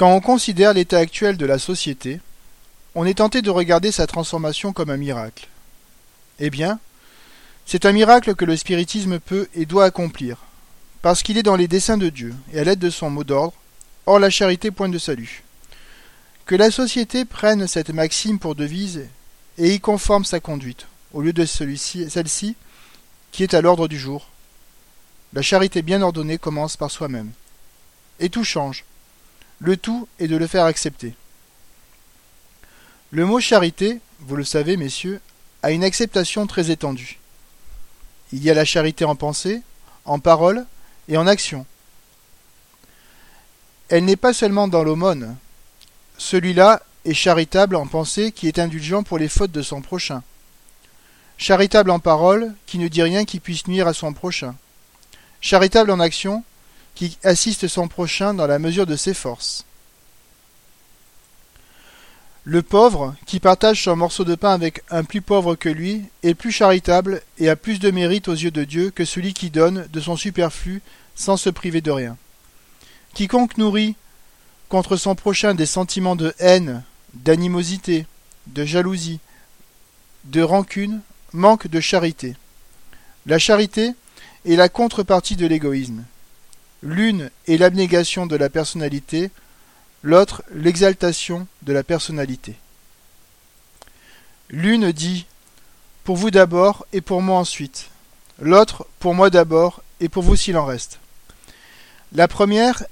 Quand on considère l'état actuel de la société, on est tenté de regarder sa transformation comme un miracle. Eh bien, c'est un miracle que le spiritisme peut et doit accomplir, parce qu'il est dans les desseins de Dieu et à l'aide de son mot d'ordre, Or la charité point de salut. Que la société prenne cette maxime pour devise et y conforme sa conduite, au lieu de celle-ci qui est à l'ordre du jour. La charité bien ordonnée commence par soi-même. Et tout change. Le tout est de le faire accepter. Le mot charité, vous le savez, messieurs, a une acceptation très étendue. Il y a la charité en pensée, en parole et en action. Elle n'est pas seulement dans l'aumône. Celui-là est charitable en pensée qui est indulgent pour les fautes de son prochain. Charitable en parole qui ne dit rien qui puisse nuire à son prochain. Charitable en action qui assiste son prochain dans la mesure de ses forces. Le pauvre, qui partage son morceau de pain avec un plus pauvre que lui, est plus charitable et a plus de mérite aux yeux de Dieu que celui qui donne de son superflu sans se priver de rien. Quiconque nourrit contre son prochain des sentiments de haine, d'animosité, de jalousie, de rancune, manque de charité. La charité est la contrepartie de l'égoïsme. L'une est l'abnégation de la personnalité, l'autre l'exaltation de la personnalité. L'une dit Pour vous d'abord et pour moi ensuite. L'autre Pour moi d'abord et pour vous s'il en reste. La première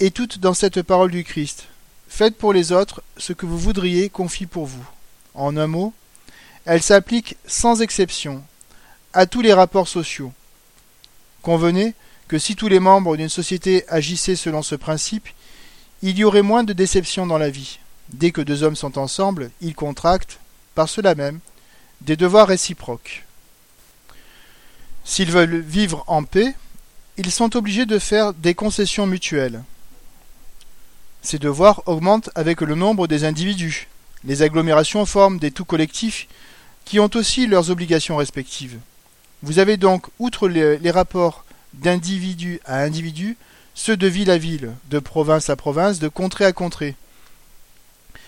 est toute dans cette parole du Christ. Faites pour les autres ce que vous voudriez qu'on fît pour vous. En un mot, elle s'applique sans exception à tous les rapports sociaux. Convenez si tous les membres d'une société agissaient selon ce principe, il y aurait moins de déceptions dans la vie. Dès que deux hommes sont ensemble, ils contractent, par cela même, des devoirs réciproques. S'ils veulent vivre en paix, ils sont obligés de faire des concessions mutuelles. Ces devoirs augmentent avec le nombre des individus. Les agglomérations forment des tout collectifs qui ont aussi leurs obligations respectives. Vous avez donc, outre les, les rapports d'individu à individu, ceux de ville à ville, de province à province, de contrée à contrée.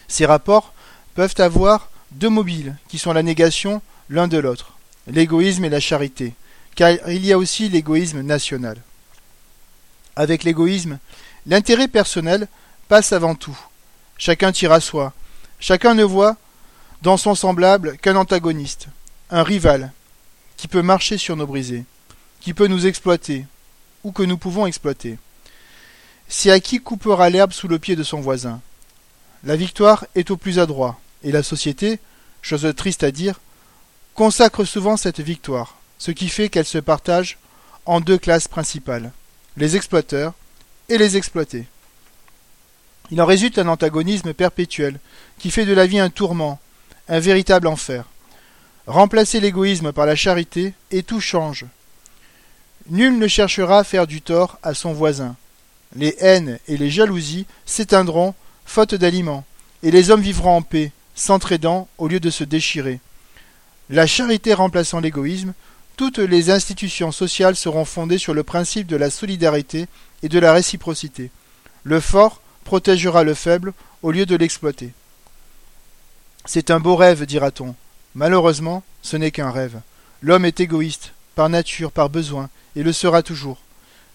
Ces rapports peuvent avoir deux mobiles, qui sont la négation l'un de l'autre, l'égoïsme et la charité, car il y a aussi l'égoïsme national. Avec l'égoïsme, l'intérêt personnel passe avant tout. Chacun tire à soi. Chacun ne voit dans son semblable qu'un antagoniste, un rival, qui peut marcher sur nos brisées, qui peut nous exploiter, ou que nous pouvons exploiter. C'est à qui coupera l'herbe sous le pied de son voisin. La victoire est au plus adroit, et la société, chose triste à dire, consacre souvent cette victoire, ce qui fait qu'elle se partage en deux classes principales, les exploiteurs et les exploités. Il en résulte un antagonisme perpétuel, qui fait de la vie un tourment, un véritable enfer. Remplacez l'égoïsme par la charité, et tout change. Nul ne cherchera à faire du tort à son voisin. Les haines et les jalousies s'éteindront, faute d'aliments, et les hommes vivront en paix, s'entraidant au lieu de se déchirer. La charité remplaçant l'égoïsme, toutes les institutions sociales seront fondées sur le principe de la solidarité et de la réciprocité. Le fort protégera le faible au lieu de l'exploiter. C'est un beau rêve, dira-t-on. Malheureusement, ce n'est qu'un rêve. L'homme est égoïste, par nature, par besoin, et le sera toujours.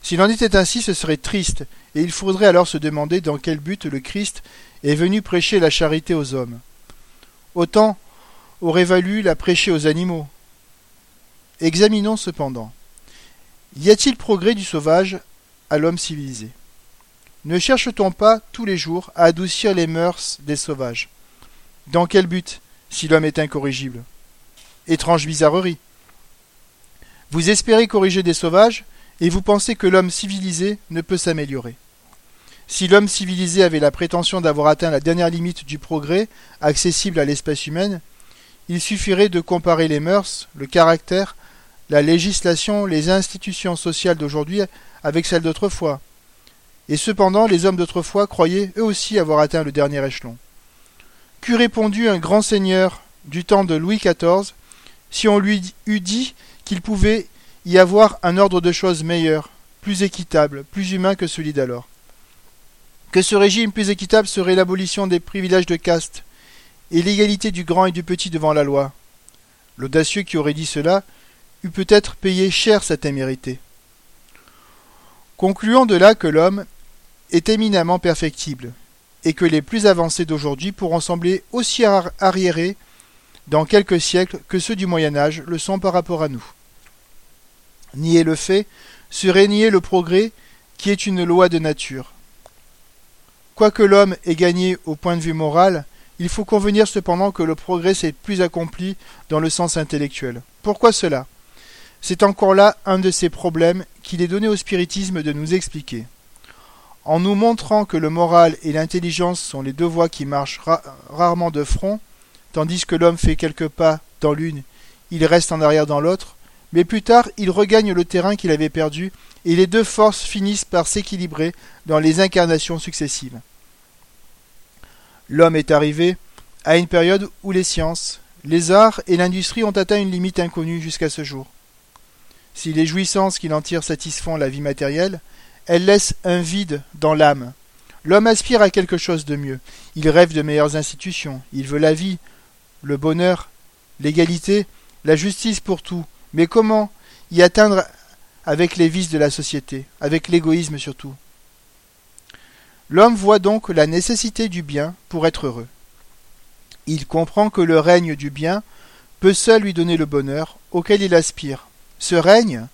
S'il en était ainsi, ce serait triste, et il faudrait alors se demander dans quel but le Christ est venu prêcher la charité aux hommes. Autant aurait valu la prêcher aux animaux. Examinons cependant. Y a-t-il progrès du sauvage à l'homme civilisé? Ne cherche-t-on pas tous les jours à adoucir les mœurs des sauvages? Dans quel but, si l'homme est incorrigible? Étrange bizarrerie. Vous espérez corriger des sauvages, et vous pensez que l'homme civilisé ne peut s'améliorer. Si l'homme civilisé avait la prétention d'avoir atteint la dernière limite du progrès accessible à l'espèce humaine, il suffirait de comparer les mœurs, le caractère, la législation, les institutions sociales d'aujourd'hui avec celles d'autrefois, et cependant les hommes d'autrefois croyaient eux aussi avoir atteint le dernier échelon. Qu'eût répondu un grand seigneur du temps de Louis XIV si on lui eût dit qu'il pouvait y avoir un ordre de choses meilleur, plus équitable, plus humain que celui d'alors que ce régime plus équitable serait l'abolition des privilèges de caste et l'égalité du grand et du petit devant la loi. L'audacieux qui aurait dit cela eût peut-être payé cher sa témérité. Concluons de là que l'homme est éminemment perfectible, et que les plus avancés d'aujourd'hui pourront sembler aussi arriérés dans quelques siècles que ceux du Moyen Âge le sont par rapport à nous. Nier le fait serait nier le progrès qui est une loi de nature. Quoique l'homme ait gagné au point de vue moral, il faut convenir cependant que le progrès s'est plus accompli dans le sens intellectuel. Pourquoi cela? C'est encore là un de ces problèmes qu'il est donné au spiritisme de nous expliquer. En nous montrant que le moral et l'intelligence sont les deux voies qui marchent rarement de front, tandis que l'homme fait quelques pas dans l'une, il reste en arrière dans l'autre, mais plus tard il regagne le terrain qu'il avait perdu, et les deux forces finissent par s'équilibrer dans les incarnations successives. L'homme est arrivé à une période où les sciences, les arts et l'industrie ont atteint une limite inconnue jusqu'à ce jour. Si les jouissances qu'il en tire satisfont la vie matérielle, elles laissent un vide dans l'âme. L'homme aspire à quelque chose de mieux. Il rêve de meilleures institutions. Il veut la vie, le bonheur, l'égalité, la justice pour tout. Mais comment y atteindre avec les vices de la société, avec l'égoïsme surtout? L'homme voit donc la nécessité du bien pour être heureux. Il comprend que le règne du bien peut seul lui donner le bonheur auquel il aspire. Ce règne,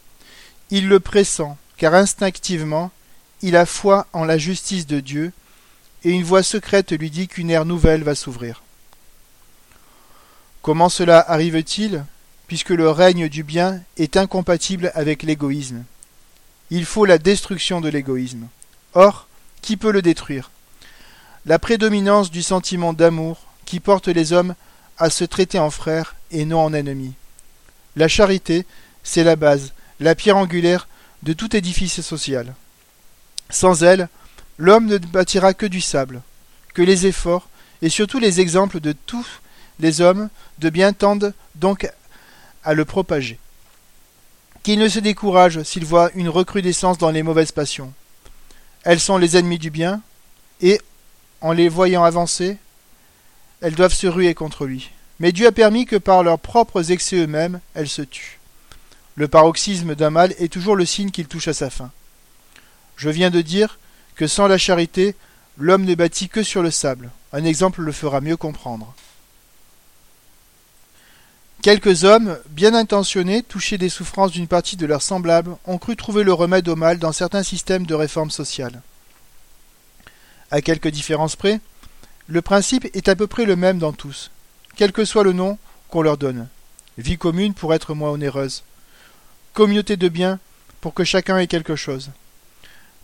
il le pressent, car instinctivement, il a foi en la justice de Dieu, et une voix secrète lui dit qu'une ère nouvelle va s'ouvrir. Comment cela arrive-t-il? Puisque le règne du bien est incompatible avec l'égoïsme Il faut la destruction de l'égoïsme. Or, qui peut le détruire? La prédominance du sentiment d'amour qui porte les hommes à se traiter en frères et non en ennemis. La charité, c'est la base, la pierre angulaire de tout édifice social. Sans elle, l'homme ne bâtira que du sable, que les efforts, et surtout les exemples de tous les hommes de bien tendent donc à le propager. Qu'il ne se décourage s'il voit une recrudescence dans les mauvaises passions. Elles sont les ennemis du bien, et, en les voyant avancer, elles doivent se ruer contre lui. Mais Dieu a permis que par leurs propres excès eux-mêmes, elles se tuent. Le paroxysme d'un mal est toujours le signe qu'il touche à sa fin. Je viens de dire que sans la charité, l'homme ne bâtit que sur le sable. Un exemple le fera mieux comprendre. Quelques hommes, bien intentionnés, touchés des souffrances d'une partie de leurs semblables, ont cru trouver le remède au mal dans certains systèmes de réforme sociale. À quelques différences près, le principe est à peu près le même dans tous, quel que soit le nom qu'on leur donne. Vie commune pour être moins onéreuse, communauté de biens pour que chacun ait quelque chose.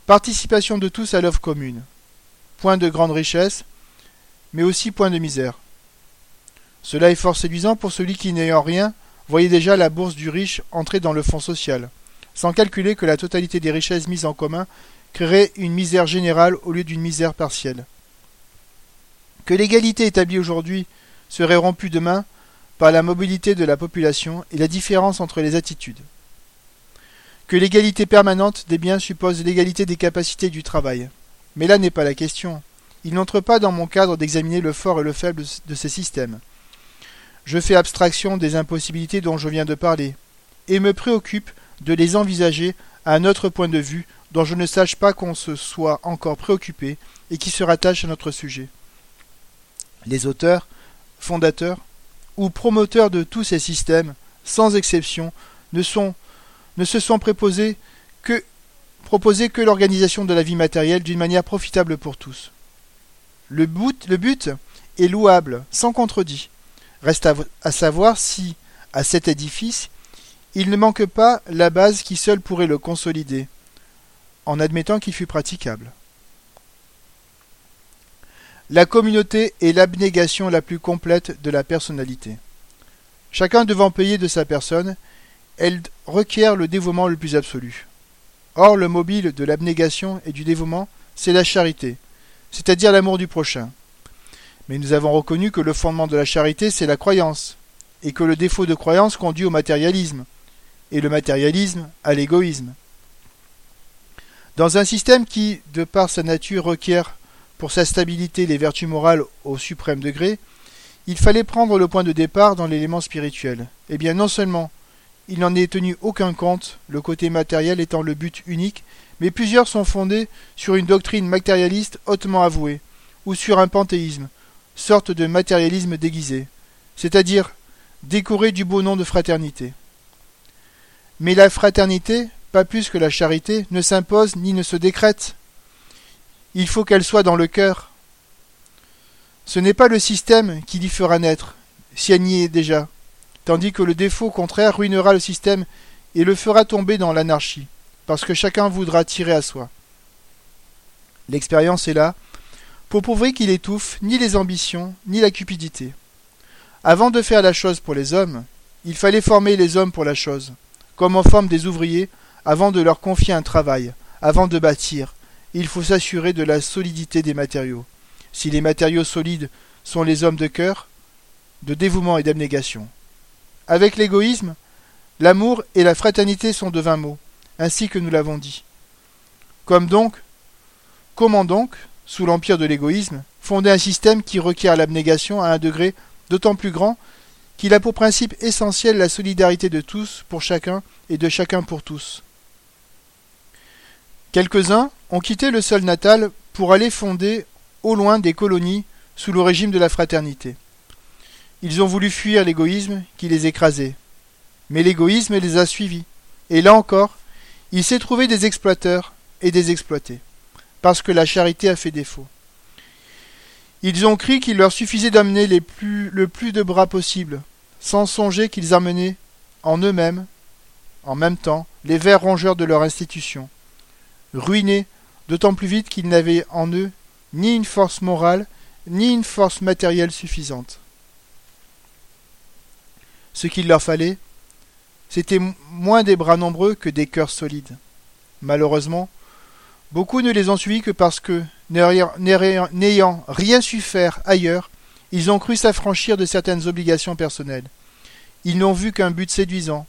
Participation de tous à l'œuvre commune. Point de grande richesse, mais aussi point de misère. Cela est fort séduisant pour celui qui, n'ayant rien, voyait déjà la bourse du riche entrer dans le fonds social, sans calculer que la totalité des richesses mises en commun créerait une misère générale au lieu d'une misère partielle. Que l'égalité établie aujourd'hui serait rompue demain par la mobilité de la population et la différence entre les attitudes que l'égalité permanente des biens suppose l'égalité des capacités du travail. Mais là n'est pas la question. Il n'entre pas dans mon cadre d'examiner le fort et le faible de ces systèmes. Je fais abstraction des impossibilités dont je viens de parler, et me préoccupe de les envisager à un autre point de vue dont je ne sache pas qu'on se soit encore préoccupé et qui se rattache à notre sujet. Les auteurs, fondateurs ou promoteurs de tous ces systèmes, sans exception, ne se sont préposés que, proposé que l'organisation de la vie matérielle d'une manière profitable pour tous. Le but est louable, sans contredit. Reste à, savoir si, à cet édifice, il ne manque pas la base qui seule pourrait le consolider, en admettant qu'il fût praticable. La communauté est l'abnégation la plus complète de la personnalité. Chacun devant payer de sa personne, elle requiert le dévouement le plus absolu. Or, le mobile de l'abnégation et du dévouement, c'est la charité, c'est-à-dire l'amour du prochain. Mais nous avons reconnu que le fondement de la charité, c'est la croyance, et que le défaut de croyance conduit au matérialisme, et le matérialisme à l'égoïsme. Dans un système qui, de par sa nature, requiert pour sa stabilité les vertus morales au suprême degré, il fallait prendre le point de départ dans l'élément spirituel. Eh bien, non seulement il n'en est tenu aucun compte, le côté matériel étant le but unique, mais plusieurs sont fondés sur une doctrine matérialiste hautement avouée, ou sur un panthéisme, sorte de matérialisme déguisé, c'est-à-dire décoré du beau nom de fraternité. Mais la fraternité, pas plus que la charité, ne s'impose ni ne se décrète. Il faut qu'elle soit dans le cœur. Ce n'est pas le système qui l'y fera naître, si elle n'y est déjà, tandis que le défaut contraire ruinera le système et le fera tomber dans l'anarchie, parce que chacun voudra tirer à soi. L'expérience est là, pour prouver qu'il étouffe ni les ambitions, ni la cupidité. Avant de faire la chose pour les hommes, il fallait former les hommes pour la chose, comme on forme des ouvriers avant de leur confier un travail, avant de bâtir. Il faut s'assurer de la solidité des matériaux. Si les matériaux solides sont les hommes de cœur, de dévouement et d'abnégation. Avec l'égoïsme, l'amour et la fraternité sont de vains mots, ainsi que nous l'avons dit. Comme donc, comment donc, sous l'empire de l'égoïsme, fonder un système qui requiert l'abnégation à un degré d'autant plus grand qu'il a pour principe essentiel la solidarité de tous pour chacun et de chacun pour tous. Quelques-uns ont quitté le sol natal pour aller fonder au loin des colonies sous le régime de la fraternité. Ils ont voulu fuir l'égoïsme qui les écrasait. Mais l'égoïsme les a suivis. Et là encore, il s'est trouvé des exploiteurs et des exploités, parce que la charité a fait défaut. Ils ont cru qu'il leur suffisait d'amener le plus de bras possible, sans songer qu'ils amenaient en eux-mêmes, en même temps, les vers rongeurs de leur institution, ruinés d'autant plus vite qu'ils n'avaient en eux ni une force morale, ni une force matérielle suffisante. Ce qu'il leur fallait, c'était moins des bras nombreux que des cœurs solides. Malheureusement, beaucoup ne les ont suivis que parce que, n'ayant rien su faire ailleurs, ils ont cru s'affranchir de certaines obligations personnelles. Ils n'ont vu qu'un but séduisant,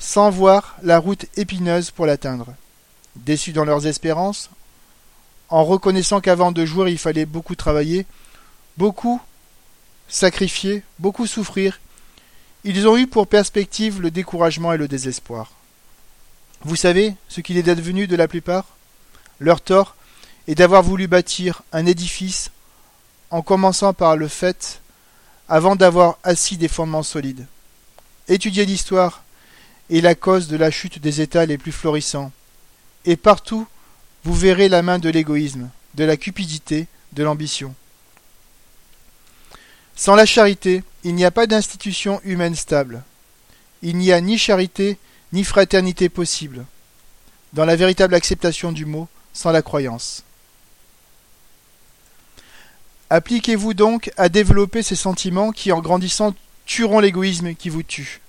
sans voir la route épineuse pour l'atteindre. Déçus dans leurs espérances, en reconnaissant qu'avant de jouer il fallait beaucoup travailler, beaucoup sacrifier, beaucoup souffrir, ils ont eu pour perspective le découragement et le désespoir. Vous savez ce qu'il est advenu de la plupart? Leur tort est d'avoir voulu bâtir un édifice en commençant par le fait avant d'avoir assis des fondements solides. Étudiez l'histoire est la cause de la chute des États les plus florissants. Et partout, vous verrez la main de l'égoïsme, de la cupidité, de l'ambition. Sans la charité, il n'y a pas d'institution humaine stable. Il n'y a ni charité ni fraternité possible, dans la véritable acceptation du mot, sans la croyance. Appliquez-vous donc à développer ces sentiments qui, en grandissant, tueront l'égoïsme qui vous tue.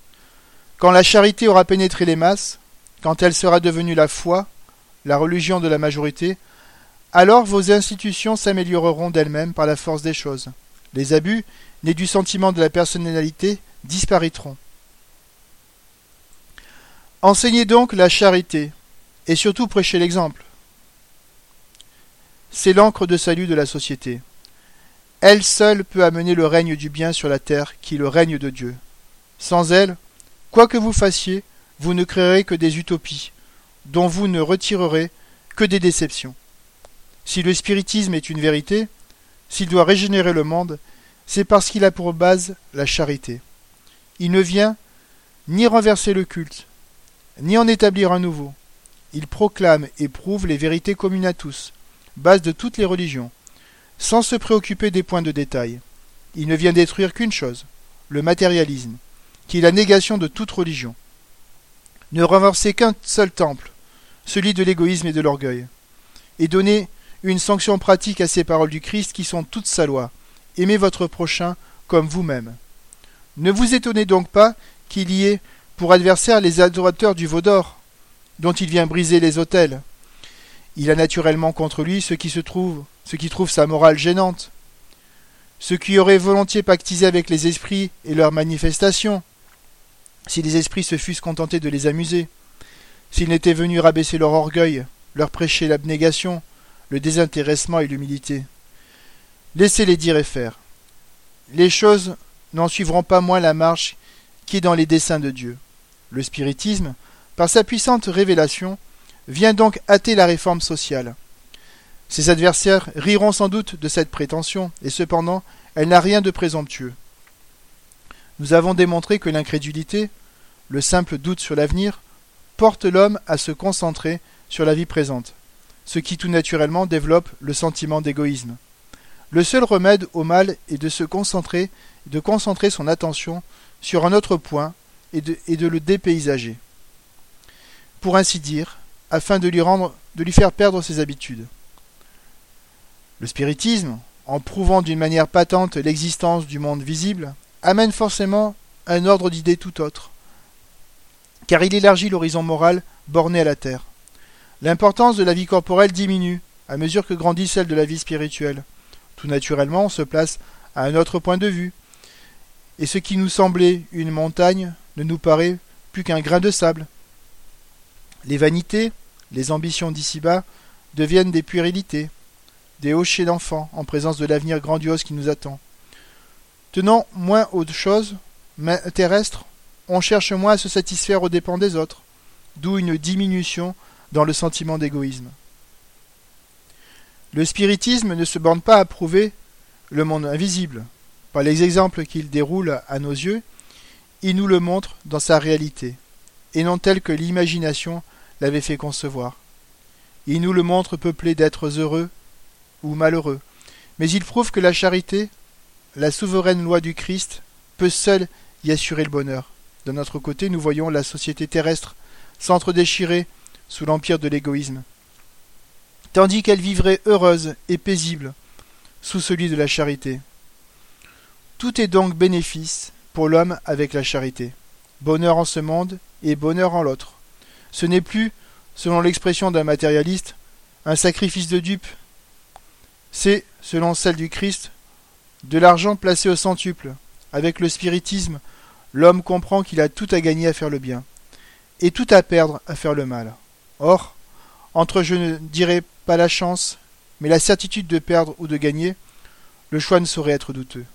Quand la charité aura pénétré les masses, quand elle sera devenue la foi, la religion de la majorité, alors vos institutions s'amélioreront d'elles-mêmes par la force des choses. Les abus, nés du sentiment de la personnalité, disparaîtront. Enseignez donc la charité, et surtout prêchez l'exemple. C'est l'encre de salut de la société. Elle seule peut amener le règne du bien sur la terre, qui est le règne de Dieu. Sans elle, quoi que vous fassiez, vous ne créerez que des utopies, dont vous ne retirerez que des déceptions. Si le spiritisme est une vérité, s'il doit régénérer le monde, c'est parce qu'il a pour base la charité. Il ne vient ni renverser le culte, ni en établir un nouveau. Il proclame et prouve les vérités communes à tous, base de toutes les religions, sans se préoccuper des points de détail. Il ne vient détruire qu'une chose, le matérialisme, qui est la négation de toute religion. Ne renverser qu'un seul temple, celui de l'égoïsme et de l'orgueil, et donner une sanction pratique à ces paroles du Christ qui sont toute sa loi. Aimez votre prochain comme vous-même. Ne vous étonnez donc pas qu'il y ait pour adversaire les adorateurs du veau d'or, dont il vient briser les autels. Il a naturellement contre lui ceux qui se trouvent, ceux qui trouvent sa morale gênante, ceux qui auraient volontiers pactisé avec les esprits et leurs manifestations, si les esprits se fussent contentés de les amuser, s'ils n'étaient venus rabaisser leur orgueil, leur prêcher l'abnégation, le désintéressement et l'humilité. Laissez-les dire et faire. Les choses n'en suivront pas moins la marche qui est dans les desseins de Dieu. Le spiritisme, par sa puissante révélation, vient donc hâter la réforme sociale. Ses adversaires riront sans doute de cette prétention, et cependant elle n'a rien de présomptueux. Nous avons démontré que l'incrédulité, le simple doute sur l'avenir, porte l'homme à se concentrer sur la vie présente, ce qui tout naturellement développe le sentiment d'égoïsme. Le seul remède au mal est de se concentrer, de concentrer son attention sur un autre point et de, et de le dépaysager. Pour ainsi dire, afin de lui rendre, de lui faire perdre ses habitudes. Le spiritisme, en prouvant d'une manière patente l'existence du monde visible, amène forcément un ordre d'idées tout autre, car il élargit l'horizon moral borné à la terre. L'importance de la vie corporelle diminue à mesure que grandit celle de la vie spirituelle. Tout naturellement, on se place à un autre point de vue, et ce qui nous semblait une montagne ne nous paraît plus qu'un grain de sable. Les vanités, les ambitions d'ici-bas deviennent des puérilités, des hochets d'enfants en présence de l'avenir grandiose qui nous attend. Tenant moins aux choses terrestres, on cherche moins à se satisfaire aux dépens des autres, d'où une diminution dans le sentiment d'égoïsme. Le spiritisme ne se borne pas à prouver le monde invisible. Par les exemples qu'il déroule à nos yeux, il nous le montre dans sa réalité, et non tel que l'imagination l'avait fait concevoir. Il nous le montre peuplé d'êtres heureux ou malheureux, mais il prouve que la charité, la souveraine loi du Christ, peut seule y assurer le bonheur. De notre côté, nous voyons la société terrestre s'entre-déchirer sous l'empire de l'égoïsme, tandis qu'elle vivrait heureuse et paisible sous celui de la charité. Tout est donc bénéfice pour l'homme avec la charité, bonheur en ce monde et bonheur en l'autre. Ce n'est plus, selon l'expression d'un matérialiste, un sacrifice de dupe, c'est, selon celle du Christ, de l'argent placé au centuple. Avec le spiritisme, l'homme comprend qu'il a tout à gagner à faire le bien, et tout à perdre à faire le mal. Or, entre je ne dirais pas la chance, mais la certitude de perdre ou de gagner, le choix ne saurait être douteux.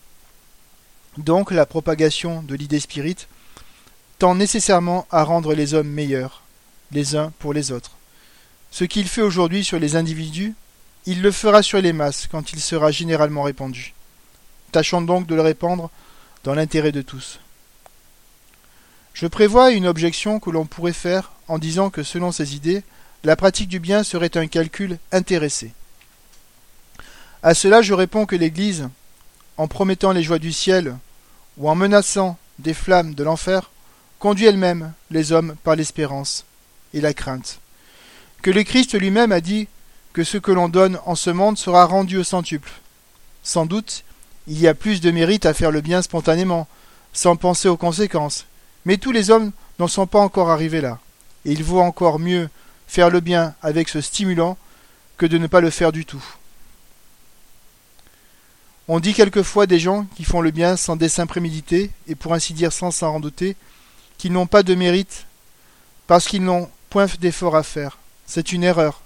Donc la propagation de l'idée spirite tend nécessairement à rendre les hommes meilleurs, les uns pour les autres. Ce qu'il fait aujourd'hui sur les individus, il le fera sur les masses quand il sera généralement répandu. Tâchons donc de le répandre dans l'intérêt de tous. Je prévois une objection que l'on pourrait faire en disant que selon ces idées, la pratique du bien serait un calcul intéressé. À cela je réponds que l'Église, en promettant les joies du ciel ou en menaçant des flammes de l'enfer, conduit elle-même les hommes par l'espérance et la crainte. Que le Christ lui-même a dit que ce que l'on donne en ce monde sera rendu au centuple. Sans doute, il y a plus de mérite à faire le bien spontanément, sans penser aux conséquences, mais tous les hommes n'en sont pas encore arrivés là, et il vaut encore mieux faire le bien avec ce stimulant que de ne pas le faire du tout. On dit quelquefois des gens qui font le bien sans dessein prémédité, et pour ainsi dire sans s'en rendre douter, qu'ils n'ont pas de mérite parce qu'ils n'ont point d'effort à faire. C'est une erreur.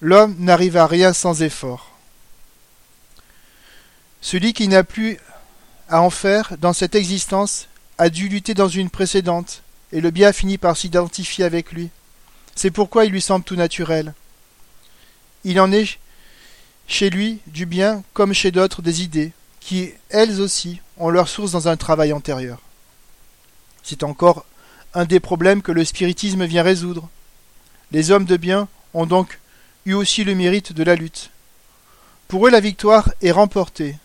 L'homme n'arrive à rien sans effort. Celui qui n'a plus à en faire dans cette existence a dû lutter dans une précédente, et le bien finit par s'identifier avec lui. C'est pourquoi il lui semble tout naturel. Il en est chez lui du bien comme chez d'autres des idées, qui, elles aussi, ont leur source dans un travail antérieur. C'est encore un des problèmes que le spiritisme vient résoudre. Les hommes de bien ont donc eu aussi le mérite de la lutte. Pour eux la victoire est remportée,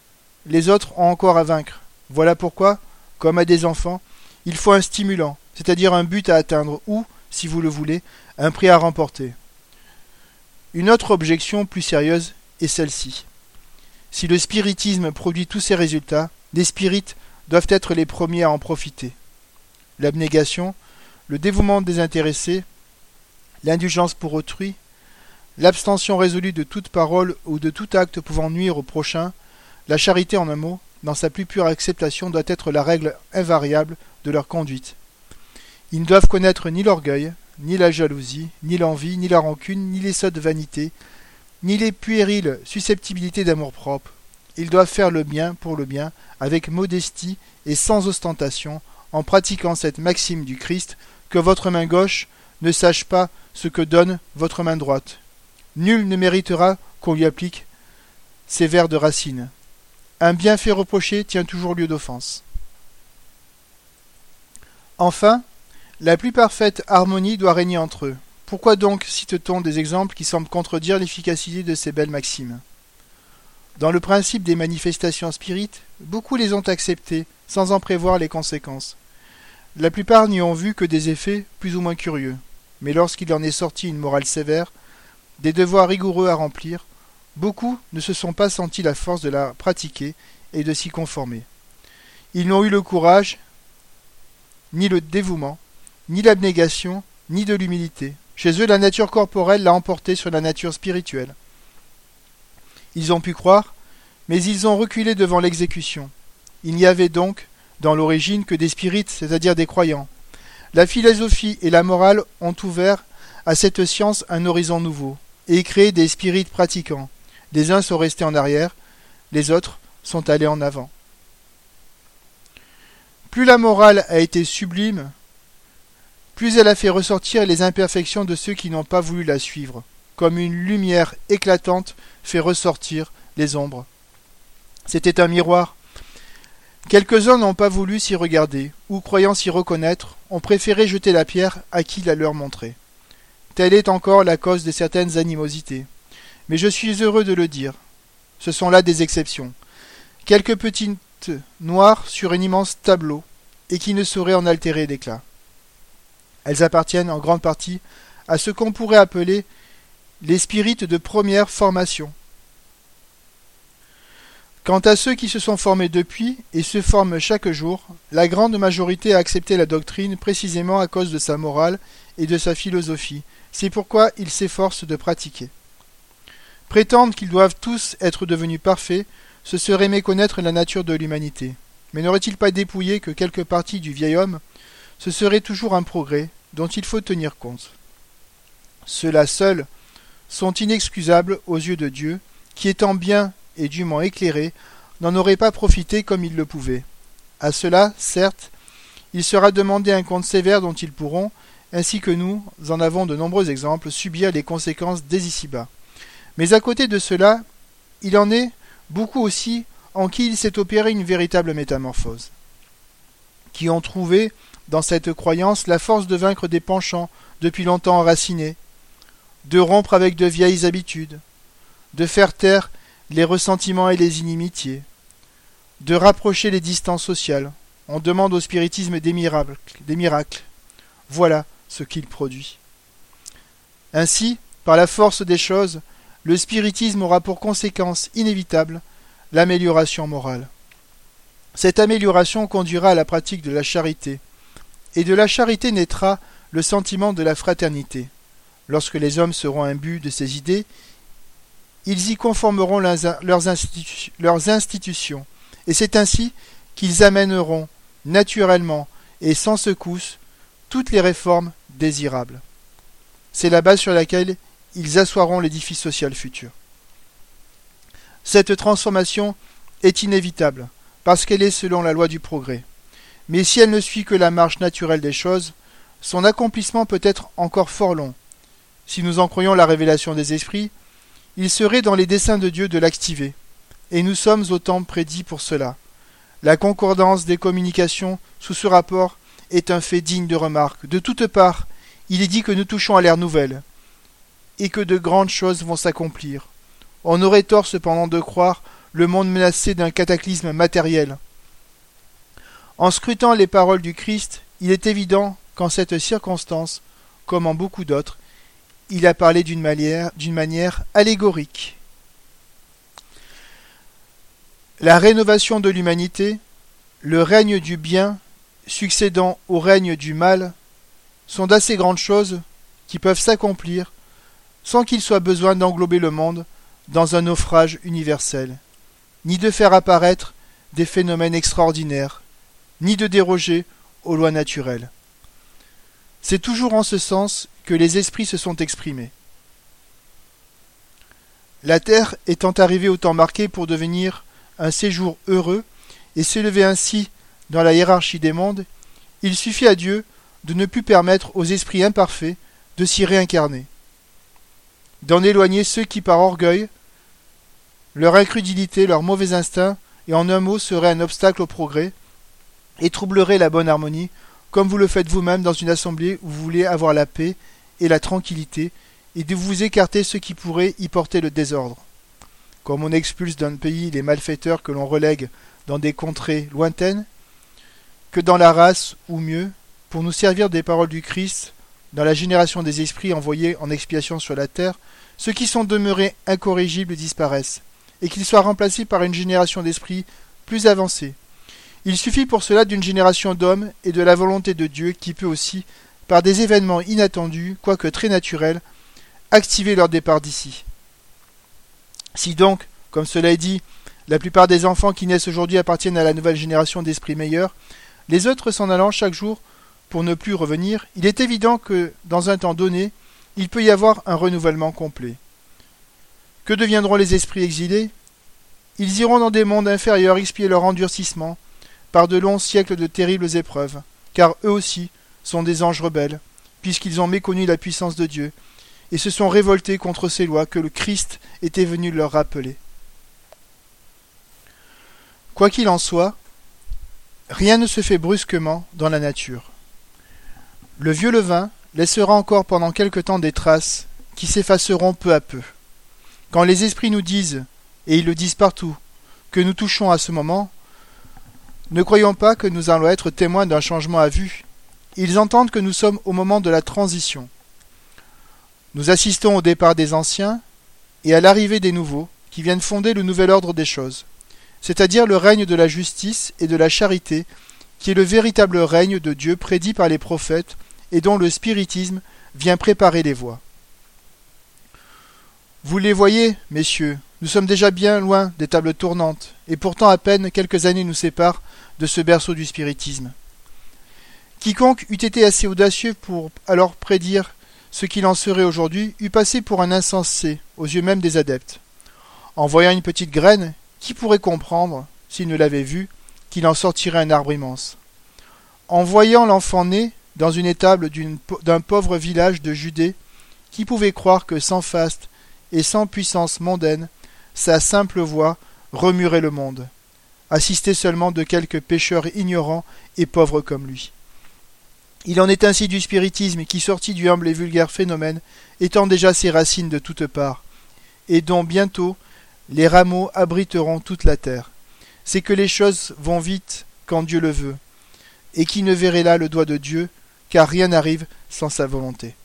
les autres ont encore à vaincre. Voilà pourquoi, comme à des enfants, il faut un stimulant, c'est-à-dire un but à atteindre ou, si vous le voulez, un prix à remporter. Une autre objection plus sérieuse est celle-ci. Si le spiritisme produit tous ces résultats, les spirites doivent être les premiers à en profiter. L'abnégation, le dévouement désintéressé, l'indulgence pour autrui, l'abstention résolue de toute parole ou de tout acte pouvant nuire au prochain, la charité en un mot, dans sa plus pure acceptation, doit être la règle invariable de leur conduite. Ils ne doivent connaître ni l'orgueil, ni la jalousie, ni l'envie, ni la rancune, ni les sottes vanités, ni les puériles susceptibilités d'amour-propre, ils doivent faire le bien pour le bien, avec modestie et sans ostentation, en pratiquant cette maxime du Christ, que votre main gauche ne sache pas ce que donne votre main droite. Nul ne méritera qu'on lui applique ces vers de Racine. Un bienfait reproché tient toujours lieu d'offense. Enfin, la plus parfaite harmonie doit régner entre eux. Pourquoi donc cite-t-on des exemples qui semblent contredire l'efficacité de ces belles maximes? Dans le principe des manifestations spirites, beaucoup les ont acceptées, sans en prévoir les conséquences. La plupart n'y ont vu que des effets plus ou moins curieux, mais lorsqu'il en est sorti une morale sévère, des devoirs rigoureux à remplir, beaucoup ne se sont pas sentis la force de la pratiquer et de s'y conformer. Ils n'ont eu le courage, ni le dévouement, ni l'abnégation, ni de l'humilité. Chez eux, la nature corporelle l'a emporté sur la nature spirituelle. Ils ont pu croire, mais ils ont reculé devant l'exécution. Il n'y avait donc, dans l'origine, que des spirites, c'est-à-dire des croyants. La philosophie et la morale ont ouvert à cette science un horizon nouveau, et créé des spirites pratiquants. Les uns sont restés en arrière, les autres sont allés en avant. Plus la morale a été sublime, plus elle a fait ressortir les imperfections de ceux qui n'ont pas voulu la suivre, comme une lumière éclatante fait ressortir les ombres. C'était un miroir. Quelques-uns n'ont pas voulu s'y regarder, ou croyant s'y reconnaître, ont préféré jeter la pierre à qui la leur montrait. Telle est encore la cause de certaines animosités. Mais je suis heureux de le dire. Ce sont là des exceptions. Quelques petites noires sur un immense tableau, et qui ne sauraient en altérer l'éclat. Elles appartiennent en grande partie à ce qu'on pourrait appeler les spirites de première formation. Quant à ceux qui se sont formés depuis et se forment chaque jour, la grande majorité a accepté la doctrine précisément à cause de sa morale et de sa philosophie. C'est pourquoi ils s'efforcent de pratiquer. Prétendre qu'ils doivent tous être devenus parfaits, ce serait méconnaître la nature de l'humanité. Mais n'aurait-il pas dépouillé que quelques parties du vieil homme? Ce serait toujours un progrès dont il faut tenir compte. Ceux-là seuls sont inexcusables aux yeux de Dieu, qui étant bien et dûment éclairés, n'en auraient pas profité comme ils le pouvaient. À cela, certes, il sera demandé un compte sévère dont ils pourront, ainsi que nous en avons de nombreux exemples, subir les conséquences dès ici-bas. Mais à côté de cela, il en est beaucoup aussi en qui il s'est opéré une véritable métamorphose, qui ont trouvé dans cette croyance la force de vaincre des penchants depuis longtemps enracinés, de rompre avec de vieilles habitudes, de faire taire les ressentiments et les inimitiés, de rapprocher les distances sociales. On demande au spiritisme des miracles. Voilà ce qu'il produit. Ainsi, par la force des choses, le spiritisme aura pour conséquence inévitable l'amélioration morale. Cette amélioration conduira à la pratique de la charité, et de la charité naîtra le sentiment de la fraternité. Lorsque les hommes seront imbus de ces idées, ils y conformeront leurs, institutions, et c'est ainsi qu'ils amèneront naturellement et sans secousse toutes les réformes désirables. C'est la base sur laquelle ils assoiront l'édifice social futur. Cette transformation est inévitable, parce qu'elle est selon la loi du progrès. Mais si elle ne suit que la marche naturelle des choses, son accomplissement peut être encore fort long. Si nous en croyons la révélation des esprits, il serait dans les desseins de Dieu de l'activer, et nous sommes au temps prédit pour cela. La concordance des communications sous ce rapport est un fait digne de remarque. De toutes parts, il est dit que nous touchons à l'ère nouvelle, et que de grandes choses vont s'accomplir. On aurait tort cependant de croire le monde menacé d'un cataclysme matériel. En scrutant les paroles du Christ, il est évident qu'en cette circonstance, comme en beaucoup d'autres, il a parlé d'une manière, manière allégorique. La rénovation de l'humanité, le règne du bien succédant au règne du mal, sont d'assez grandes choses qui peuvent s'accomplir sans qu'il soit besoin d'englober le monde dans un naufrage universel, ni de faire apparaître des phénomènes extraordinaires, ni de déroger aux lois naturelles. C'est toujours en ce sens les esprits se sont exprimés. La Terre étant arrivée au temps marqué pour devenir un séjour heureux et s'élever ainsi dans la hiérarchie des mondes, il suffit à Dieu de ne plus permettre aux esprits imparfaits de s'y réincarner, d'en éloigner ceux qui par orgueil, leur incrédulité, leur mauvais instinct, et en un mot seraient un obstacle au progrès, et troubleraient la bonne harmonie, comme vous le faites vous-même dans une assemblée où vous voulez avoir la paix et la tranquillité, et de vous écarter ceux qui pourraient y porter le désordre. Comme on expulse d'un pays les malfaiteurs que l'on relègue dans des contrées lointaines, que dans la race, ou mieux, pour nous servir des paroles du Christ, dans la génération des esprits envoyés en expiation sur la terre, ceux qui sont demeurés incorrigibles disparaissent, et qu'ils soient remplacés par une génération d'esprits plus avancés. Il suffit pour cela d'une génération d'hommes et de la volonté de Dieu qui peut aussi, par des événements inattendus, quoique très naturels, activer leur départ d'ici. Si donc, comme cela est dit, la plupart des enfants qui naissent aujourd'hui appartiennent à la nouvelle génération d'esprits meilleurs, les autres s'en allant chaque jour pour ne plus revenir, il est évident que, dans un temps donné, il peut y avoir un renouvellement complet. Que deviendront les esprits exilés? Ils iront dans des mondes inférieurs expier leur endurcissement par de longs siècles de terribles épreuves, car eux aussi sont des anges rebelles, puisqu'ils ont méconnu la puissance de Dieu, et se sont révoltés contre ces lois que le Christ était venu leur rappeler. Quoi qu'il en soit, rien ne se fait brusquement dans la nature. Le vieux levain laissera encore pendant quelque temps des traces qui s'effaceront peu à peu. Quand les esprits nous disent, et ils le disent partout, que nous touchons à ce moment, ne croyons pas que nous allons être témoins d'un changement à vue. Ils entendent que nous sommes au moment de la transition. Nous assistons au départ des anciens et à l'arrivée des nouveaux, qui viennent fonder le nouvel ordre des choses, c'est-à-dire le règne de la justice et de la charité, qui est le véritable règne de Dieu prédit par les prophètes et dont le spiritisme vient préparer les voies. Vous les voyez, messieurs, nous sommes déjà bien loin des tables tournantes, et pourtant à peine quelques années nous séparent de ce berceau du spiritisme. Quiconque eût été assez audacieux pour alors prédire ce qu'il en serait aujourd'hui eût passé pour un insensé aux yeux même des adeptes. En voyant une petite graine, qui pourrait comprendre, s'il ne l'avait vue, qu'il en sortirait un arbre immense? En voyant l'enfant né dans une étable d'un pauvre village de Judée, qui pouvait croire que sans faste et sans puissance mondaine, sa simple voix remuerait le monde, assisté seulement de quelques pécheurs ignorants et pauvres comme lui. Il en est ainsi du spiritisme qui, sorti du humble et vulgaire phénomène, étend déjà ses racines de toutes parts, et dont bientôt les rameaux abriteront toute la terre. C'est que les choses vont vite quand Dieu le veut, et qui ne verrait là le doigt de Dieu, car rien n'arrive sans sa volonté.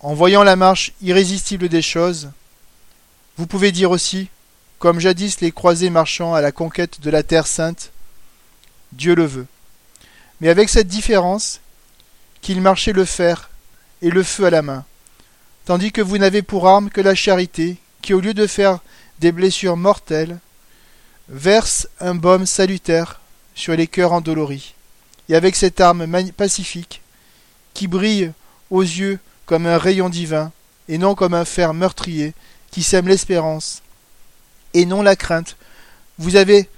En voyant la marche irrésistible des choses, vous pouvez dire aussi, comme jadis les croisés marchant à la conquête de la terre sainte, Dieu le veut mais avec cette différence qu'il marchait le fer et le feu à la main, tandis que vous n'avez pour arme que la charité, qui au lieu de faire des blessures mortelles, verse un baume salutaire sur les cœurs endoloris, et avec cette arme pacifique, qui brille aux yeux comme un rayon divin, et non comme un fer meurtrier, qui sème l'espérance, et non la crainte, vous avez,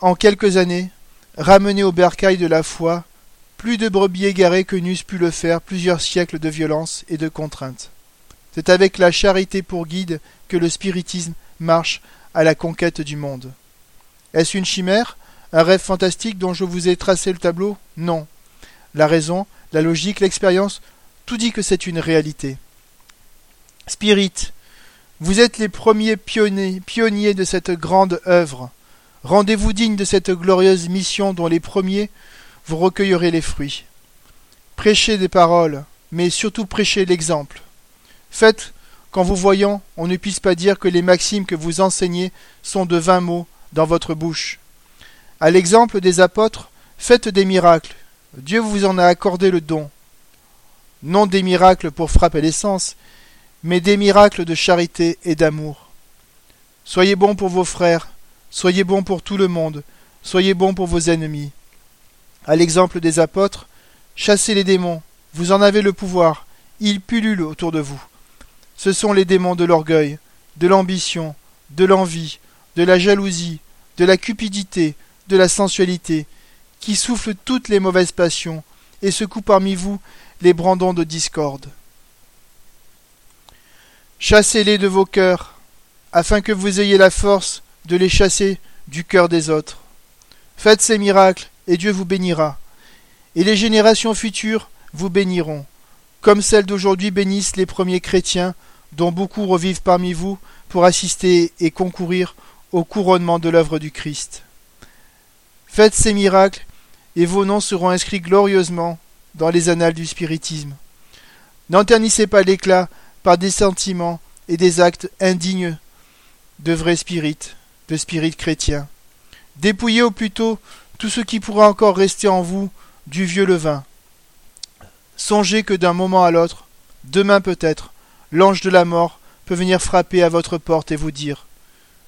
en quelques années, ramener au bercail de la foi plus de brebis égarées que n'eussent pu le faire plusieurs siècles de violence et de contrainte. C'est avec la charité pour guide que le spiritisme marche à la conquête du monde. Est-ce une chimère, un rêve fantastique dont je vous ai tracé le tableau? Non. La raison, la logique, l'expérience, tout dit que c'est une réalité. Spirit, vous êtes les premiers pionniers de cette grande œuvre. Rendez-vous digne de cette glorieuse mission dont les premiers vous recueillerez les fruits. Prêchez des paroles, mais surtout prêchez l'exemple. Faites qu'en vous voyant, on ne puisse pas dire que les maximes que vous enseignez sont de vains mots dans votre bouche. À l'exemple des apôtres, faites des miracles. Dieu vous en a accordé le don. Non des miracles pour frapper l'essence, mais des miracles de charité et d'amour. Soyez bons pour vos frères, Soyez bons pour tout le monde, soyez bons pour vos ennemis. À l'exemple des apôtres, chassez les démons, vous en avez le pouvoir, ils pullulent autour de vous. Ce sont les démons de l'orgueil, de l'ambition, de l'envie, de la jalousie, de la cupidité, de la sensualité, qui soufflent toutes les mauvaises passions, et secouent parmi vous les brandons de discorde. Chassez-les de vos cœurs, afin que vous ayez la force de les chasser du cœur des autres. Faites ces miracles, et Dieu vous bénira, et les générations futures vous béniront, comme celles d'aujourd'hui bénissent les premiers chrétiens, dont beaucoup revivent parmi vous pour assister et concourir au couronnement de l'œuvre du Christ. Faites ces miracles, et vos noms seront inscrits glorieusement dans les annales du spiritisme. N'enternissez pas l'éclat par des sentiments et des actes indignes de vrais spirites, de spirites chrétiens. Dépouillez au plus tôt tout ce qui pourra encore rester en vous du vieux levain. Songez que d'un moment à l'autre, demain peut-être, l'ange de la mort peut venir frapper à votre porte et vous dire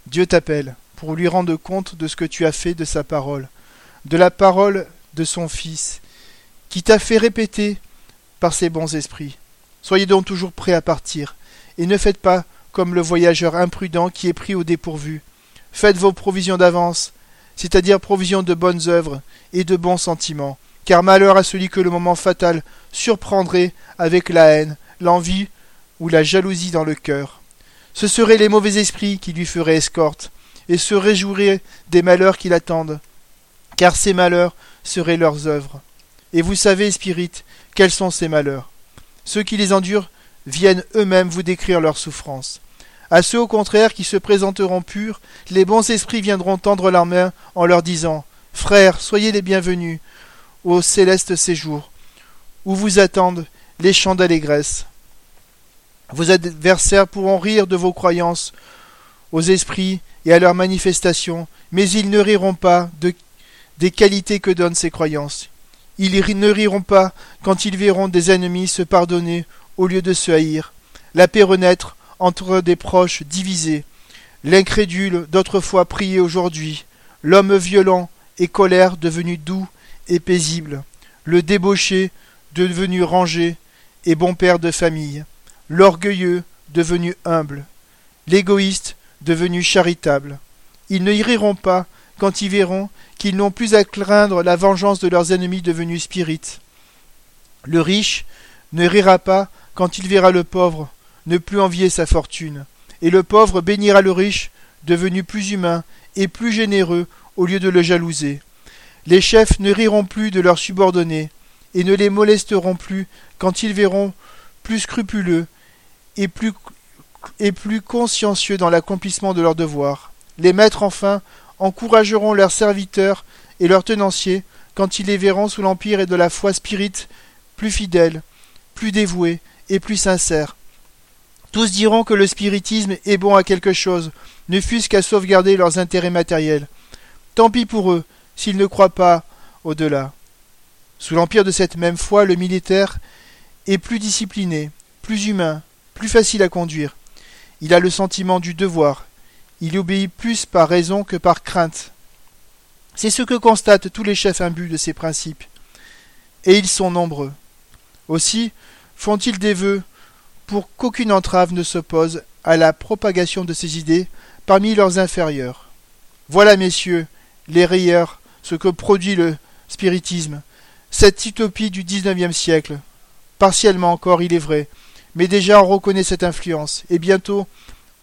Dieu t'appelle pour lui rendre compte de ce que tu as fait de sa parole, de la parole de son Fils, qui t'a fait répéter par ses bons esprits. Soyez donc toujours prêts à partir, et ne faites pas comme le voyageur imprudent qui est pris au dépourvu. Faites vos provisions d'avance, c'est-à-dire provisions de bonnes œuvres et de bons sentiments, car malheur à celui que le moment fatal surprendrait avec la haine, l'envie ou la jalousie dans le cœur. Ce seraient les mauvais esprits qui lui feraient escorte, et se réjouiraient des malheurs qui l'attendent, car ces malheurs seraient leurs œuvres. Et vous savez, Spirit, quels sont ces malheurs. Ceux qui les endurent viennent eux-mêmes vous décrire leurs souffrances. À ceux au contraire qui se présenteront purs, les bons esprits viendront tendre leurs mains en leur disant Frères, soyez les bienvenus au céleste séjour, où vous attendent les chants d'allégresse. Vos adversaires pourront rire de vos croyances aux esprits et à leurs manifestations, mais ils ne riront pas de, des qualités que donnent ces croyances. Ils ne riront pas quand ils verront des ennemis se pardonner au lieu de se haïr, la paix renaître entre des proches divisés, l'incrédule d'autrefois prier aujourd'hui, l'homme violent et colère devenu doux et paisible, le débauché devenu rangé et bon père de famille, l'orgueilleux devenu humble, l'égoïste devenu charitable. Ils ne riront pas quand ils verront qu'ils n'ont plus à craindre la vengeance de leurs ennemis devenus spirites. Le riche ne rira pas quand il verra le pauvre ne plus envier sa fortune, et le pauvre bénira le riche devenu plus humain et plus généreux au lieu de le jalouser. Les chefs ne riront plus de leurs subordonnés, et ne les molesteront plus quand ils verront plus scrupuleux et plus, et consciencieux dans l'accomplissement de leurs devoirs. Les maîtres, enfin, encourageront leurs serviteurs et leurs tenanciers quand ils les verront sous l'empire de la foi spirite plus fidèles, plus dévoués et plus sincères. Tous diront que le spiritisme est bon à quelque chose, ne fût-ce qu'à sauvegarder leurs intérêts matériels. Tant pis pour eux, s'ils ne croient pas au-delà. Sous l'empire de cette même foi, le militaire est plus discipliné, plus humain, plus facile à conduire. Il a le sentiment du devoir. Il obéit plus par raison que par crainte. C'est ce que constatent tous les chefs imbus de ces principes. Et ils sont nombreux. Aussi font-ils des vœux pour qu'aucune entrave ne s'oppose à la propagation de ces idées parmi leurs inférieurs. Voilà, messieurs, les rayeurs, ce que produit le spiritisme, cette utopie du XIXe siècle. Partiellement encore, il est vrai, mais déjà on reconnaît cette influence, et bientôt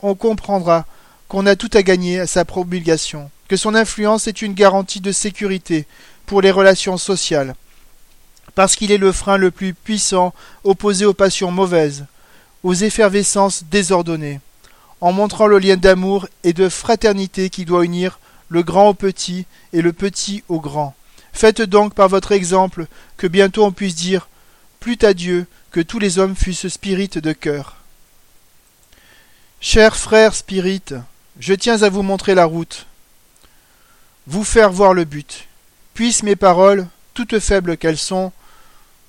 on comprendra qu'on a tout à gagner à sa promulgation, que son influence est une garantie de sécurité pour les relations sociales, parce qu'il est le frein le plus puissant opposé aux passions mauvaises, aux effervescences désordonnées, en montrant le lien d'amour et de fraternité qui doit unir le grand au petit et le petit au grand. Faites donc par votre exemple que bientôt on puisse dire Plût à Dieu que tous les hommes fussent spirites de cœur. Chers frères spirites, je tiens à vous montrer la route, vous faire voir le but. Puissent mes paroles, toutes faibles qu'elles sont,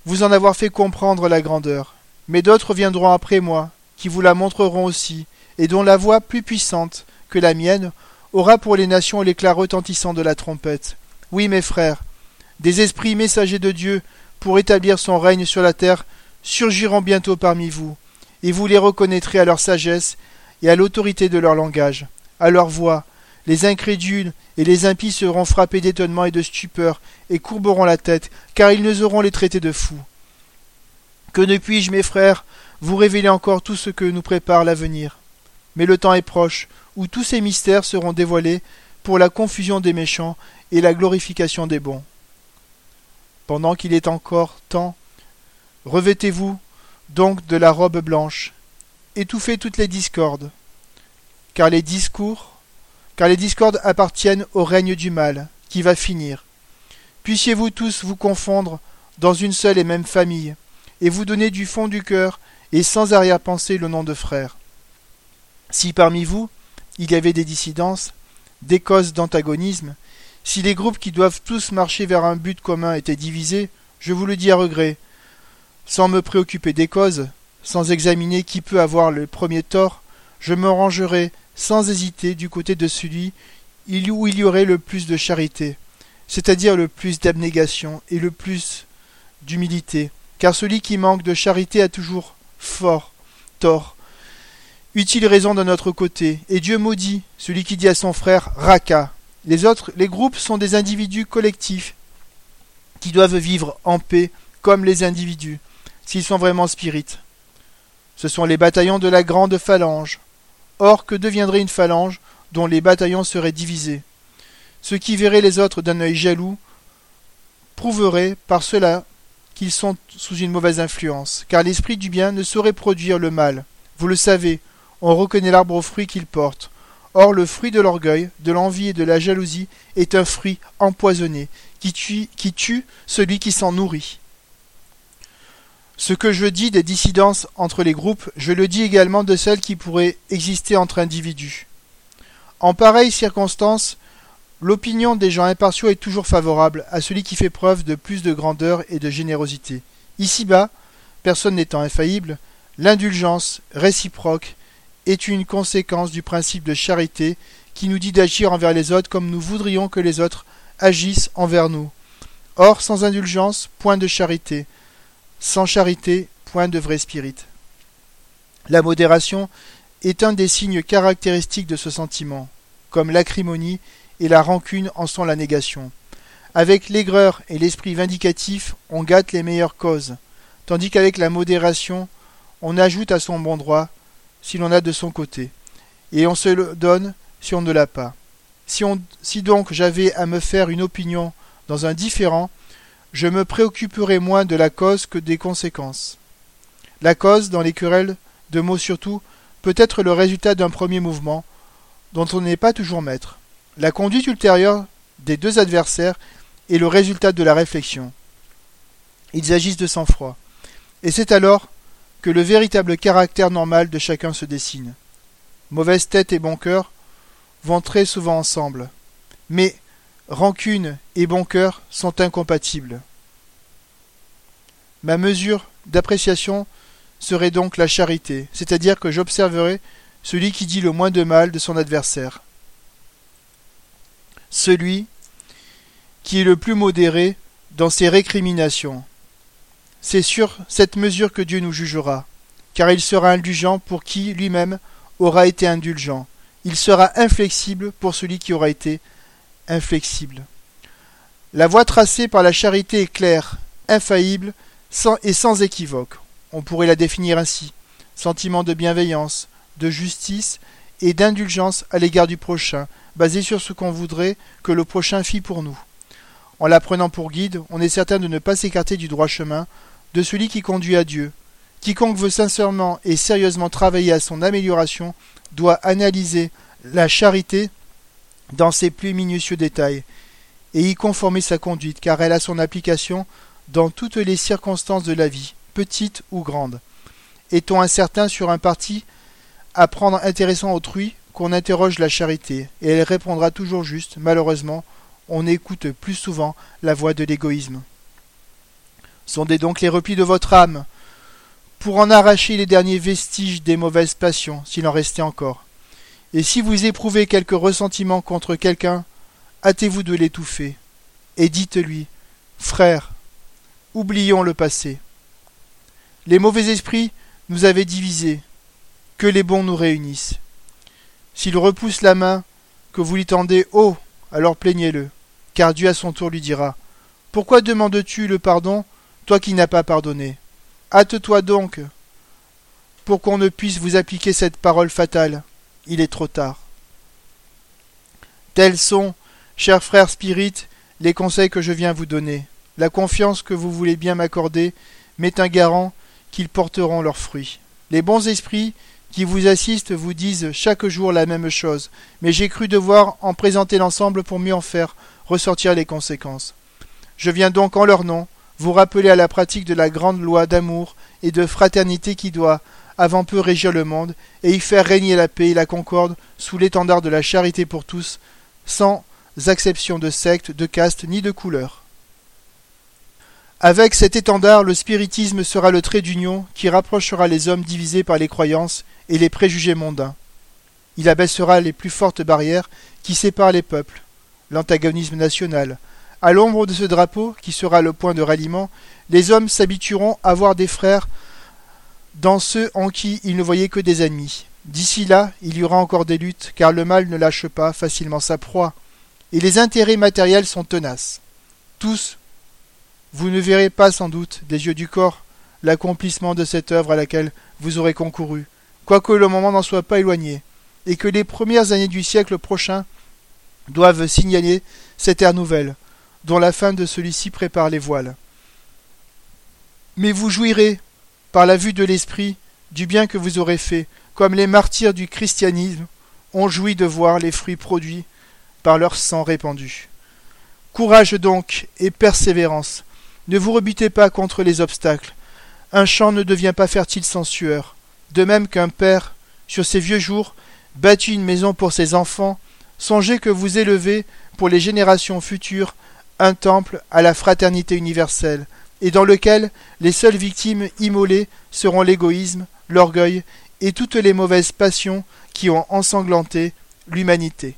vous en avoir fait comprendre la grandeur. Mais d'autres viendront après moi, qui vous la montreront aussi, et dont la voix plus puissante que la mienne aura pour les nations l'éclat retentissant de la trompette. Oui, mes frères, des esprits messagers de Dieu pour établir son règne sur la terre surgiront bientôt parmi vous, et vous les reconnaîtrez à leur sagesse et à l'autorité de leur langage, à leur voix, les incrédules et les impies seront frappés d'étonnement et de stupeur, et courberont la tête, car ils n'oseront les traiter de fous. Que ne puis-je, mes frères, vous révéler encore tout ce que nous prépare l'avenir? Mais le temps est proche, où tous ces mystères seront dévoilés pour la confusion des méchants et la glorification des bons. Pendant qu'il est encore temps, revêtez-vous donc de la robe blanche, étouffez toutes les discordes, car les discours, car les discordes appartiennent au règne du mal, qui va finir. Puissiez-vous tous vous confondre dans une seule et même famille, et vous donner du fond du cœur et sans arrière-pensée le nom de frère. Si parmi vous il y avait des dissidences, des causes d'antagonisme, si les groupes qui doivent tous marcher vers un but commun étaient divisés, je vous le dis à regret, sans me préoccuper des causes, sans examiner qui peut avoir le premier tort, je me rangerai sans hésiter du côté de celui où il y aurait le plus de charité, c'est-à-dire le plus d'abnégation et le plus d'humilité, car celui qui manque de charité a toujours fort tort. Utile raison de notre côté, et Dieu maudit celui qui dit à son frère Raka. Les autres, les groupes sont des individus collectifs qui doivent vivre en paix comme les individus, s'ils sont vraiment spirites. Ce sont les bataillons de la grande phalange. Or, que deviendrait une phalange dont les bataillons seraient divisés? Ceux qui verraient les autres d'un œil jaloux prouveraient par cela sont sous une mauvaise influence, car l'esprit du bien ne saurait produire le mal. Vous le savez, on reconnaît l'arbre au fruit qu'il porte. Or le fruit de l'orgueil, de l'envie et de la jalousie est un fruit empoisonné, qui tue, qui tue celui qui s'en nourrit. Ce que je dis des dissidences entre les groupes, je le dis également de celles qui pourraient exister entre individus. En pareille circonstance, l'opinion des gens impartiaux est toujours favorable à celui qui fait preuve de plus de grandeur et de générosité. Ici-bas, personne n'étant infaillible, l'indulgence réciproque est une conséquence du principe de charité qui nous dit d'agir envers les autres comme nous voudrions que les autres agissent envers nous. Or, sans indulgence, point de charité. Sans charité, point de vrai spirit. La modération est un des signes caractéristiques de ce sentiment, comme l'acrimonie et la rancune en sont la négation. Avec l'aigreur et l'esprit vindicatif, on gâte les meilleures causes, tandis qu'avec la modération, on ajoute à son bon droit si l'on a de son côté, et on se donne si on ne l'a pas. Si, on, si donc j'avais à me faire une opinion dans un différent, je me préoccuperai moins de la cause que des conséquences. La cause, dans les querelles, de mots surtout, peut être le résultat d'un premier mouvement, dont on n'est pas toujours maître. La conduite ultérieure des deux adversaires est le résultat de la réflexion. Ils agissent de sang-froid. Et c'est alors que le véritable caractère normal de chacun se dessine. Mauvaise tête et bon cœur vont très souvent ensemble. Mais rancune et bon cœur sont incompatibles. Ma mesure d'appréciation serait donc la charité, c'est-à-dire que j'observerai celui qui dit le moins de mal de son adversaire, celui qui est le plus modéré dans ses récriminations. C'est sur cette mesure que Dieu nous jugera, car il sera indulgent pour qui lui-même aura été indulgent. Il sera inflexible pour celui qui aura été inflexible. La voie tracée par la charité est claire, infaillible et sans équivoque. On pourrait la définir ainsi sentiment de bienveillance, de justice et d'indulgence à l'égard du prochain, basé sur ce qu'on voudrait que le prochain fît pour nous. En la prenant pour guide, on est certain de ne pas s'écarter du droit chemin, de celui qui conduit à Dieu. Quiconque veut sincèrement et sérieusement travailler à son amélioration doit analyser la charité dans ses plus minutieux détails, et y conformer sa conduite, car elle a son application dans toutes les circonstances de la vie, petites ou grandes. Est-on incertain sur un parti à prendre intéressant autrui qu'on interroge la charité, et elle répondra toujours juste, malheureusement, on écoute plus souvent la voix de l'égoïsme. Sondez donc les replis de votre âme, pour en arracher les derniers vestiges des mauvaises passions, s'il en restait encore. Et si vous éprouvez quelque ressentiment contre quelqu'un, hâtez-vous de l'étouffer, et dites-lui, Frère, oublions le passé. Les mauvais esprits nous avaient divisés, que les bons nous réunissent. S'ils repoussent la main que vous lui tendez haut, alors plaignez-le, car Dieu à son tour lui dira Pourquoi demandes-tu le pardon, toi qui n'as pas pardonné? Hâte-toi donc, pour qu'on ne puisse vous appliquer cette parole fatale. Il est trop tard. Tels sont, chers frères spirites, les conseils que je viens vous donner. La confiance que vous voulez bien m'accorder m'est un garant qu'ils porteront leurs fruits. Les bons esprits qui vous assistent vous disent chaque jour la même chose, mais j'ai cru devoir en présenter l'ensemble pour mieux en faire ressortir les conséquences. Je viens donc en leur nom vous rappeler à la pratique de la grande loi d'amour et de fraternité qui doit avant peu régir le monde et y faire régner la paix et la concorde sous l'étendard de la charité pour tous, sans acception de secte, de caste ni de couleur. Avec cet étendard, le spiritisme sera le trait d'union qui rapprochera les hommes divisés par les croyances et les préjugés mondains. Il abaissera les plus fortes barrières qui séparent les peuples, l'antagonisme national. À l'ombre de ce drapeau, qui sera le point de ralliement, les hommes s'habitueront à voir des frères dans ceux en qui ils ne voyaient que des ennemis. D'ici là, il y aura encore des luttes, car le mal ne lâche pas facilement sa proie, et les intérêts matériels sont tenaces. Tous, vous ne verrez pas sans doute des yeux du corps l'accomplissement de cette œuvre à laquelle vous aurez concouru, quoique le moment n'en soit pas éloigné, et que les premières années du siècle prochain doivent signaler cette ère nouvelle, dont la fin de celui-ci prépare les voiles. Mais vous jouirez, par la vue de l'esprit, du bien que vous aurez fait, comme les martyrs du christianisme ont joui de voir les fruits produits par leur sang répandu. Courage donc et persévérance. Ne vous rebutez pas contre les obstacles. Un champ ne devient pas fertile sans sueur. De même qu'un père, sur ses vieux jours, bâtit une maison pour ses enfants, songez que vous élevez, pour les générations futures, un temple à la fraternité universelle, et dans lequel les seules victimes immolées seront l'égoïsme, l'orgueil et toutes les mauvaises passions qui ont ensanglanté l'humanité.